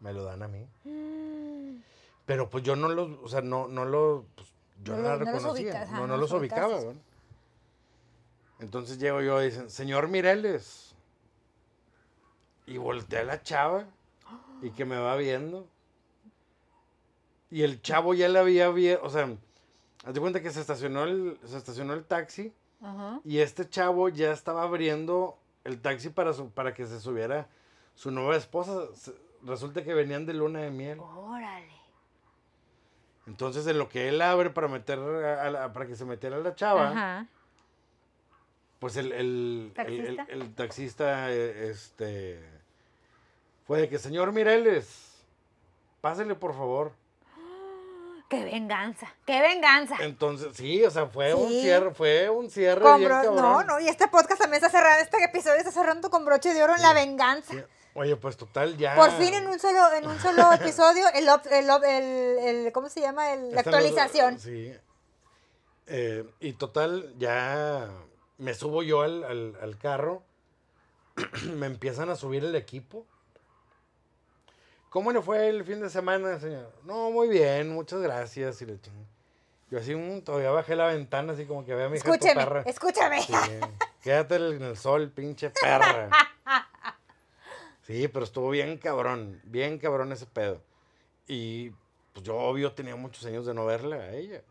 me lo dan a mí. Pero pues yo no los, o sea, no, no lo, pues, yo No no, la lo- no los reconocía, ajá, no, los los ubicaba. Entonces llego yo y dicen, señor Mireles. Y volteé a la chava y que me va viendo. Y el chavo ya le había visto, o sea, haz de cuenta que se estacionó el, se estacionó el taxi y este chavo ya estaba abriendo el taxi para, su, para que se subiera su nueva esposa. Resulta que venían de luna de miel. Órale. Entonces, en lo que él abre para meter a la- para que se metiera la chava, Ajá. pues el, el, el- el- ¿Taxista? el taxista, eh, este, fue de que, señor Mireles, pásele por favor. ¡Qué venganza! ¡Qué venganza! Entonces, sí, o sea, fue un cierre, fue un cierre Con bien cabrón. no, no, y este podcast también está cerrando, este episodio está cerrando con broche de oro en la venganza. Sí. Oye, pues total, ya. Por fin en un solo, en un solo episodio, el, el, el, el- ¿cómo se llama? El- la los- actualización. sí. Eh, y total, ya me subo yo al, al- al carro. me empiezan a subir el equipo. ¿Cómo le fue el fin de semana, señor? No, muy bien, muchas gracias. Y le Yo así, mm, todavía bajé la ventana, así como que vea a mi Escúcheme, perra. escúchame. Sí, quédate en el sol, pinche perra. Sí, pero estuvo bien cabrón, bien cabrón ese pedo. Y pues yo obvio tenía muchos años de no verla a ella.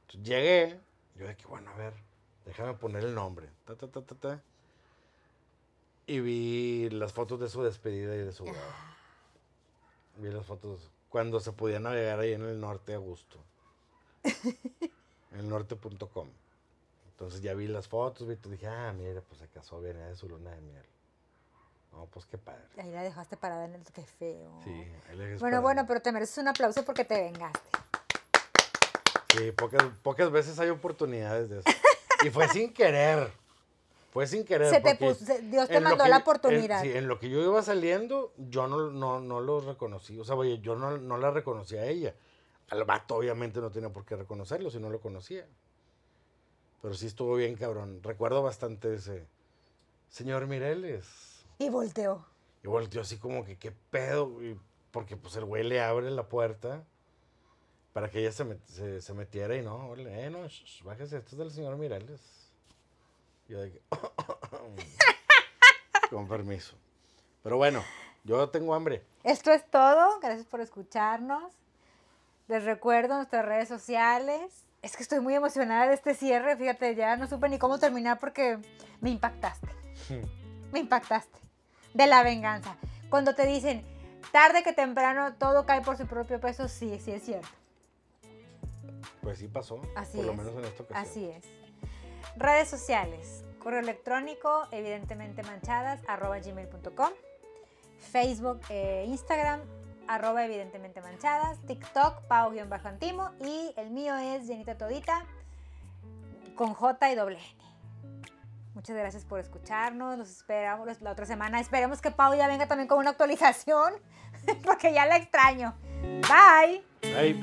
Entonces, llegué, yo de que bueno, a ver, déjame poner el nombre. Ta, ta, ta, ta, ta. Y vi las fotos de su despedida y de su boda. Vi las fotos cuando se podía navegar ahí en el norte a gusto. en el norte.com. Entonces ya vi las fotos, vi, dije, ah, mira, pues se casó, viene de su luna de miel. No, pues qué padre. Ahí la dejaste parada en el qué feo. Sí, ahí dejé Bueno, esperando. bueno, pero te mereces un aplauso porque te vengaste. Sí, pocas, pocas veces hay oportunidades de eso. Y fue sin querer. Fue sin querer. Se te puso- Dios te en lo mandó que- la en- oportunidad. sí, en lo que yo iba saliendo, yo no, no, no los reconocí. O sea, oye, yo no, no la reconocí a ella. Al vato, obviamente, no tenía por qué reconocerlo si no lo conocía. Pero sí estuvo bien, cabrón. Recuerdo bastante ese. Señor Mireles. Y volteó. Y volteó así como que, ¿qué pedo? Porque pues el güey le abre la puerta para que ella se, met- se, se metiera y no, órale, eh, no, sh- sh, bájese, esto es del señor Mireles. Yo de que, con permiso. Pero bueno, yo tengo hambre. Esto es todo. Gracias por escucharnos. Les recuerdo nuestras redes sociales. Es que estoy muy emocionada de este cierre. Fíjate, ya no supe ni cómo terminar porque me impactaste. Me impactaste. De la venganza. Cuando te dicen, tarde que temprano todo cae por su propio peso, sí, sí es cierto. Pues sí pasó, Así por lo es. menos en esta ocasión. Así es. Redes sociales. Correo electrónico, evidentemente manchadas, arroba gmail.com. Facebook e Instagram, arroba evidentemente manchadas. TikTok, pau-antimo. Y el mío es Jenita Todita, con J y doble N. Muchas gracias por escucharnos. Los esperamos la otra semana. Esperemos que Pau ya venga también con una actualización, porque ya la extraño. Bye. Ay.